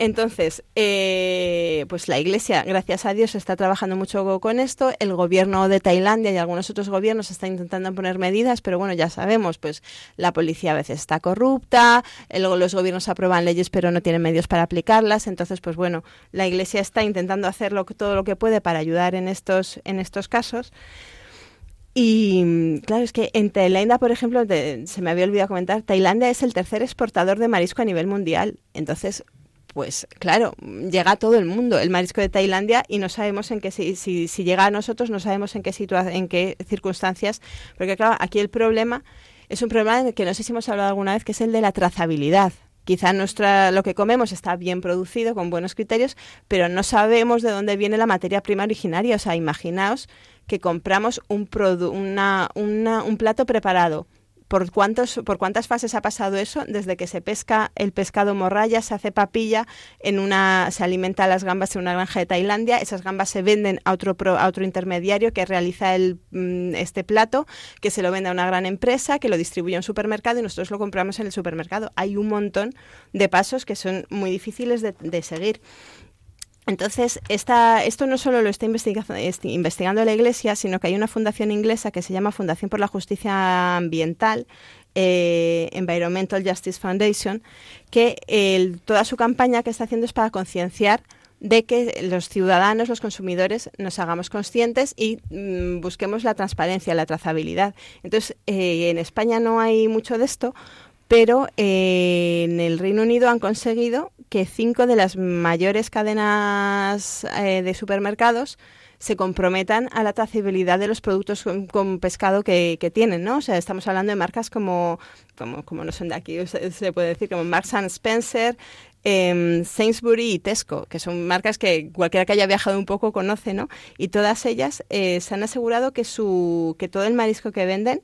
Entonces, eh, pues la Iglesia, gracias a Dios, está trabajando mucho con esto. El gobierno de Tailandia y algunos otros gobiernos están intentando poner medidas, pero bueno, ya sabemos, pues la policía a veces está corrupta, luego los gobiernos aprueban leyes pero no tienen medios para aplicarlas. Entonces, pues bueno, la Iglesia está intentando hacer todo lo que puede para ayudar en estos, en estos casos. Y claro, es que en Tailandia, por ejemplo, se me había olvidado comentar, Tailandia es el tercer exportador de marisco a nivel mundial. Entonces, pues claro, llega a todo el mundo el marisco de Tailandia y no sabemos en qué si, si, si llega a nosotros, no sabemos en qué en qué circunstancias, porque claro, aquí el problema es un problema que no sé si hemos hablado alguna vez, que es el de la trazabilidad. Quizá nuestra, lo que comemos está bien producido, con buenos criterios, pero no sabemos de dónde viene la materia prima originaria. O sea, imaginaos que compramos un, una, un plato preparado. ¿Por, cuántos, ¿Por cuántas fases ha pasado eso? Desde que se pesca el pescado morraya, se hace papilla, en una, se alimenta las gambas en una granja de Tailandia, esas gambas se venden a otro, a otro intermediario que realiza el, mm, este plato, que se lo vende a una gran empresa, que lo distribuye a un supermercado y nosotros lo compramos en el supermercado. Hay un montón de pasos que son muy difíciles de, de seguir. Entonces, esta, esto no solo lo está investigando, la Iglesia, sino que hay una fundación inglesa que se llama Fundación por la Justicia Ambiental, eh, Environmental Justice Foundation, que toda su campaña que está haciendo es para concienciar de que los ciudadanos, los consumidores, nos hagamos conscientes y mm, busquemos la transparencia, la trazabilidad. Entonces, eh, en España no hay mucho de esto, pero eh, en el Reino Unido han conseguido que cinco de las mayores cadenas eh, de supermercados se comprometan a la trazabilidad de los productos con, pescado que, tienen, ¿no? O sea, estamos hablando de marcas como, como, como no son de aquí, se, puede decir como Marks and Spencer, eh, Sainsbury y Tesco, que son marcas que cualquiera que haya viajado un poco conoce, ¿no? Y todas ellas eh, se han asegurado que, su, que todo el marisco que venden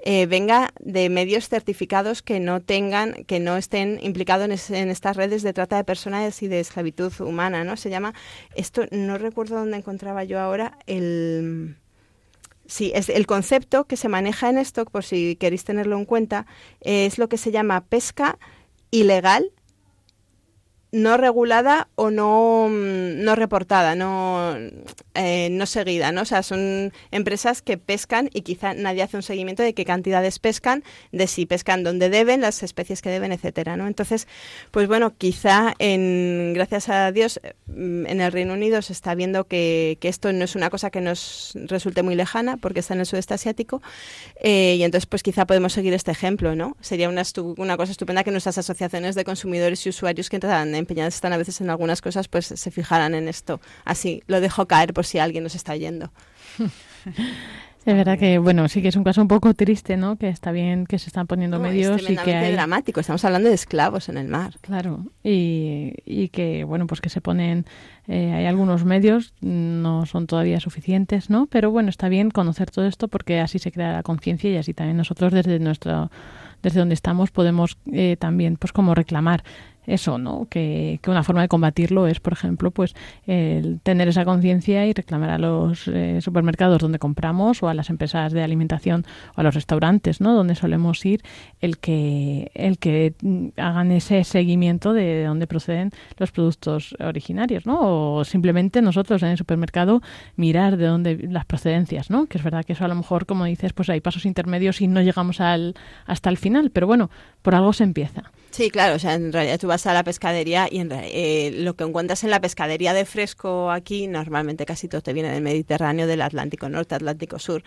eh, venga de medios certificados que no tengan, que no estén implicados en, estas redes de trata de personas y de esclavitud humana, ¿no? Se llama esto, no recuerdo dónde encontraba yo ahora el Sí, es el concepto que se maneja en esto, por si queréis tenerlo en cuenta, es lo que se llama pesca ilegal no regulada o no, mm, no reportada, no, eh, no seguida, ¿no? O sea, son empresas que pescan y quizá nadie hace un seguimiento de qué cantidades pescan, de si pescan donde deben, las especies que deben, etcétera, ¿no? Entonces, pues bueno, quizá en, gracias a Dios, mm, en el Reino Unido se está viendo que, que esto no es una cosa que nos resulte muy lejana, porque está en el sudeste asiático, eh, y entonces pues quizá podemos seguir este ejemplo, ¿no? Sería una, una cosa estupenda que nuestras asociaciones de consumidores y usuarios que entran empeñadas están a veces en algunas cosas, pues se fijarán en esto. Así, lo dejo caer por si alguien nos está yendo. Es verdad que, bueno, sí que es un caso un poco triste, ¿no? Que está bien que se están poniendo medios y que hay... dramático. Estamos hablando de esclavos en el mar. Claro. Y, y que, bueno, pues que se ponen... Eh, hay algunos medios, no son todavía suficientes, ¿no? Pero bueno, está bien conocer todo esto porque así se crea la conciencia y así también nosotros desde nuestro desde donde estamos podemos eh, también pues como reclamar eso, ¿no? Que, que, una forma de combatirlo es, por ejemplo, pues el tener esa conciencia y reclamar a los eh, supermercados donde compramos o a las empresas de alimentación o a los restaurantes, ¿no? Donde solemos ir, el que el que hagan ese seguimiento de dónde proceden los productos originarios, ¿no? O simplemente nosotros en el supermercado mirar de dónde las procedencias, ¿no? Que es verdad que eso a lo mejor, como dices, pues hay pasos intermedios y no llegamos al hasta el final, pero bueno, por algo se empieza. Sí, claro, o sea, en realidad tú vas a la pescadería y en re- eh, lo que encuentras en la pescadería de fresco aquí, normalmente casi todo te viene del Mediterráneo, del Atlántico Norte, Atlántico Sur.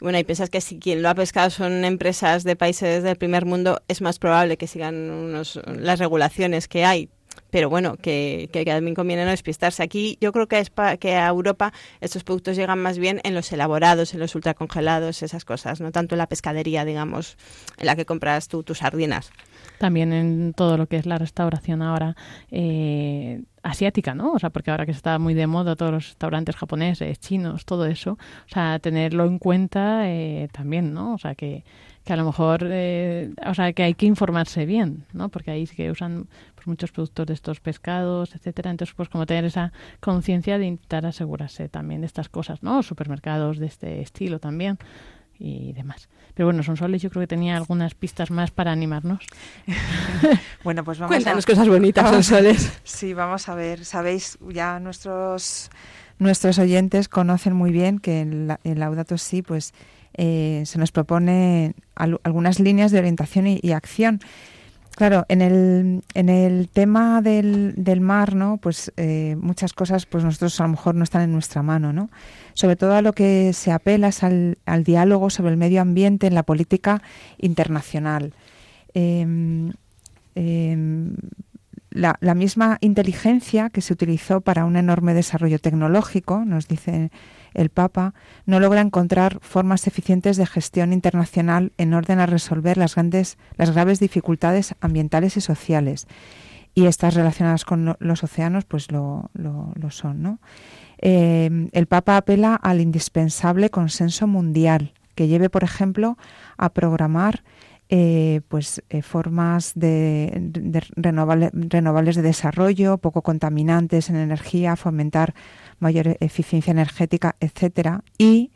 Y bueno, y piensas que si quien lo ha pescado son empresas de países del primer mundo, es más probable que sigan unos, las regulaciones que hay. Pero bueno, que, que también conviene no despistarse. Aquí yo creo que, es pa- que a Europa estos productos llegan más bien en los elaborados, en los ultracongelados, esas cosas, no tanto en la pescadería, digamos, en la que compras tú tus sardinas. También en todo lo que es la restauración ahora eh, asiática, ¿no? O sea, porque ahora que está muy de moda todos los restaurantes japoneses, chinos, todo eso, o sea, tenerlo en cuenta eh, también, ¿no? O sea, que, que a lo mejor, eh, o sea, que hay que informarse bien, ¿no? Porque ahí sí que usan muchos productos de estos pescados, etcétera. Entonces, pues como tener esa conciencia de intentar asegurarse también de estas cosas, ¿no? Supermercados de este estilo también y demás. Pero bueno, Sonsoles yo creo que tenía algunas pistas más para animarnos. Bueno, pues vamos Cuéntanos a... cosas bonitas, Sonsoles. Sí, vamos a ver. Sabéis, ya nuestros nuestros oyentes conocen muy bien que en, la, en Laudato Si, pues eh, se nos propone al- algunas líneas de orientación y, y acción. Claro, en el, en el tema del, del mar, ¿no? Pues eh, muchas cosas, pues nosotros a lo mejor no están en nuestra mano, ¿no? Sobre todo a lo que se apela es al, al diálogo sobre el medio ambiente en la política internacional. Em, em, la, la misma inteligencia que se utilizó para un enorme desarrollo tecnológico, nos dice el Papa, no logra encontrar formas eficientes de gestión internacional en orden a resolver las grandes, las graves dificultades ambientales y sociales. Y estas relacionadas con lo- los océanos, pues lo son, ¿no? Eh, el Papa apela al indispensable consenso mundial que lleve, por ejemplo, a programar eh, pues eh, formas de, de renovable- renovables de desarrollo, poco contaminantes en energía, fomentar mayor eficiencia energética, etcétera, y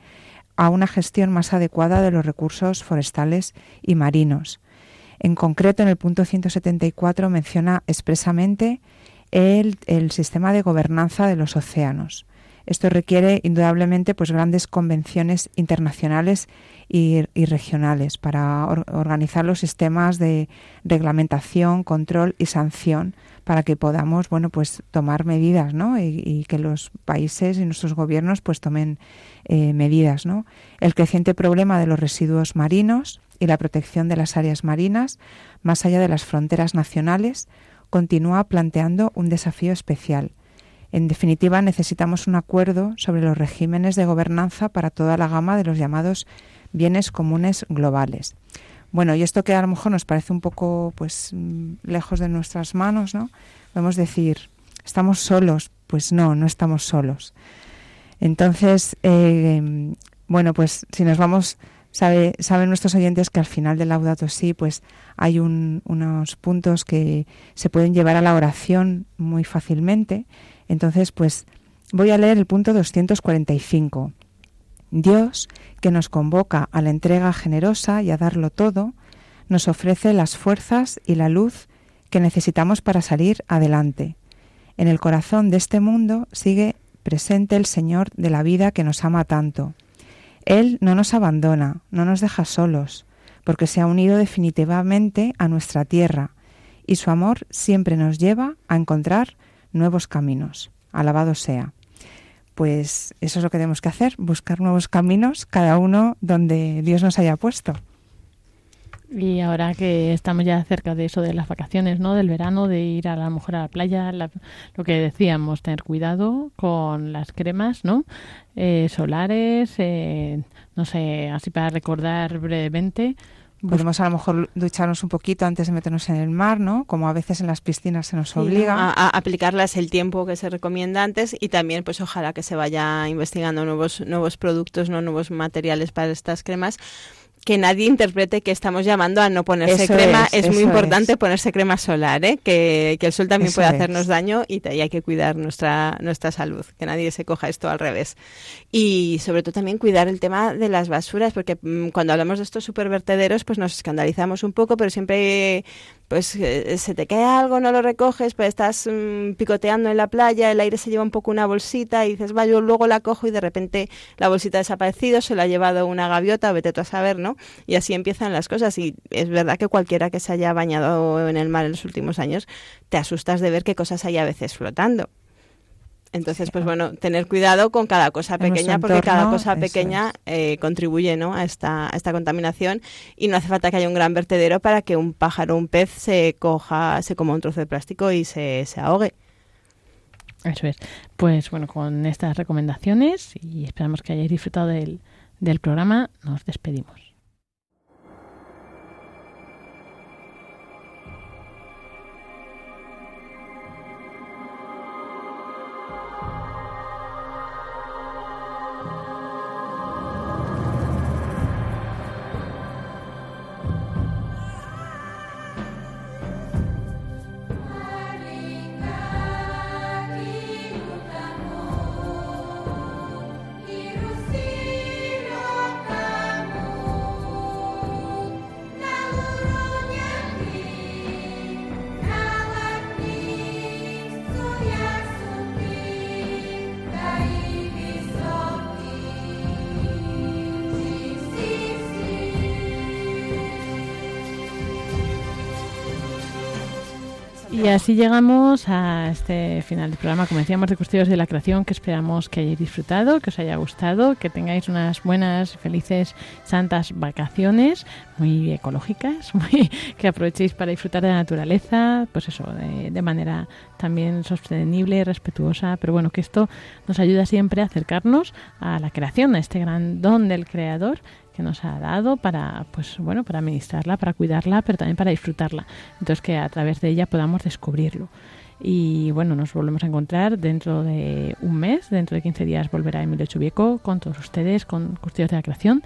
a una gestión más adecuada de los recursos forestales y marinos. En concreto, en el punto 174 menciona expresamente el, el sistema de gobernanza de los océanos. Esto requiere indudablemente pues grandes convenciones internacionales y, regionales para or- organizar los sistemas de reglamentación, control y sanción para que podamos bueno pues tomar medidas ¿no? y, que los países y nuestros gobiernos pues tomen eh, medidas el creciente problema de los residuos marinos y la protección de las áreas marinas más allá de las fronteras nacionales continúa planteando un desafío especial en definitiva, necesitamos un acuerdo sobre los regímenes de gobernanza para toda la gama de los llamados bienes comunes globales. Bueno, y esto que a lo mejor nos parece un poco pues mm, lejos de nuestras manos, ¿no? Podemos decir, ¿estamos solos? Pues no, no estamos solos. Entonces, eh, bueno, pues si nos vamos, sabe, saben nuestros oyentes que al final del Laudato Si, pues hay un- unos puntos que se pueden llevar a la oración muy fácilmente. Entonces, pues voy a leer el punto 245. Dios, que nos convoca a la entrega generosa y a darlo todo, nos ofrece las fuerzas y la luz que necesitamos para salir adelante. En el corazón de este mundo sigue presente el Señor de la vida que nos ama tanto. Él no nos abandona, no nos deja solos, porque se ha unido definitivamente a nuestra tierra, y su amor siempre nos lleva a encontrar nuevos caminos. Alabado sea. Pues eso es lo que tenemos que hacer, buscar nuevos caminos, cada uno donde Dios nos haya puesto. Y ahora que estamos ya cerca de eso de las vacaciones, ¿no? Del verano, de ir a la mujer a la playa, la- lo que decíamos, tener cuidado con las cremas, ¿no? Eh, solares, eh, no sé, así para recordar brevemente. Bus- Podemos a lo mejor ducharnos un poquito antes de meternos en el mar, ¿no? Como a veces en las piscinas se nos obliga. a, a aplicarlas el tiempo que se recomienda antes y también pues ojalá que se vaya investigando nuevos nuevos productos no nuevos materiales para estas cremas que nadie interprete que estamos llamando a no ponerse Eso crema. es, Es, muy importante es. ponerse crema solar, ¿eh? que, que el sol también Eso puede es. hacernos daño y, hay que cuidar nuestra, nuestra salud, que nadie se coja esto al revés. Y sobre todo también cuidar el tema de las basuras, porque mm, cuando hablamos de estos supervertederos, pues nos escandalizamos un poco, pero siempre pues eh, se te cae algo, no lo recoges, pues estás mm, picoteando en la playa, el aire se lleva un poco una bolsita y dices, va, yo luego la cojo y de repente la bolsita ha desaparecido, se la ha llevado una gaviota, vete tú a saber, ¿no? Y así empiezan las cosas y es verdad que cualquiera que se haya bañado en el mar en los últimos años, te asustas de ver qué cosas hay a veces flotando. Entonces, pues bueno, tener cuidado con cada cosa pequeña, porque cada cosa pequeña eh, contribuye ¿no? a, esta, a esta contaminación y no hace falta que haya un gran vertedero para que un pájaro o un pez se coja, se coma un trozo de plástico y se, se ahogue. Eso es. Pues bueno, con estas recomendaciones y esperamos que hayáis disfrutado del, del programa, nos despedimos. Así llegamos a este final del programa, como decíamos, de Custodios de la Creación, que esperamos que hayáis disfrutado, que os haya gustado, que tengáis unas buenas, felices, santas vacaciones, muy ecológicas, muy, que aprovechéis para disfrutar de la naturaleza, pues eso, de, de manera también sostenible, respetuosa, pero bueno, que esto nos ayuda siempre a acercarnos a la creación, a este gran don del Creador que nos ha dado para pues bueno para administrarla para cuidarla pero también para disfrutarla entonces que a través de ella podamos descubrirlo y bueno nos volvemos a encontrar dentro de un mes dentro de 15 días volverá Emilio Chubieco con todos ustedes con Custodios de la Creación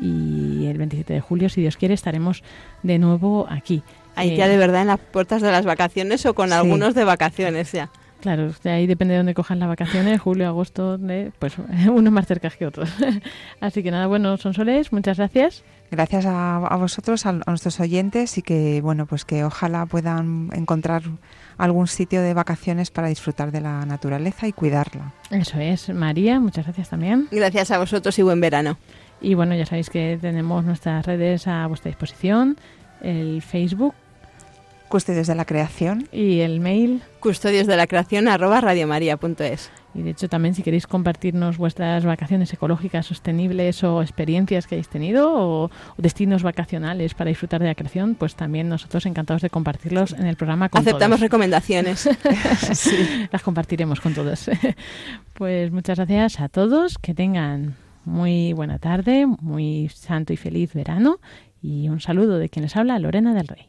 y el 27 de julio si Dios quiere estaremos de nuevo aquí Ahí ya Eh, de verdad en las puertas de las vacaciones o con Sí. algunos de vacaciones ya. Claro, de ahí depende de dónde cojan las vacaciones, julio, agosto, de, pues unos más cerca que otros. Así que nada, bueno, Sonsoles, muchas gracias. Gracias a, a vosotros, a, a nuestros oyentes y que bueno, pues que ojalá puedan encontrar algún sitio de vacaciones para disfrutar de la naturaleza y cuidarla. Eso es, María, muchas gracias también. Gracias a vosotros y buen verano. Y bueno, ya sabéis que tenemos nuestras redes a vuestra disposición, el Facebook Custodios de la creación. y el mail. Custodios de la creación arroba radiomaria.es. Y de hecho también si queréis compartirnos vuestras vacaciones ecológicas sostenibles o experiencias que hayáis tenido o, o destinos vacacionales para disfrutar de la creación, pues también nosotros encantados de compartirlos en el programa con Aceptamos todos. recomendaciones. las compartiremos con todos. Pues muchas gracias a todos, que tengan muy buena tarde, muy santo y feliz verano y un saludo de quien les habla, Lorena del Rey.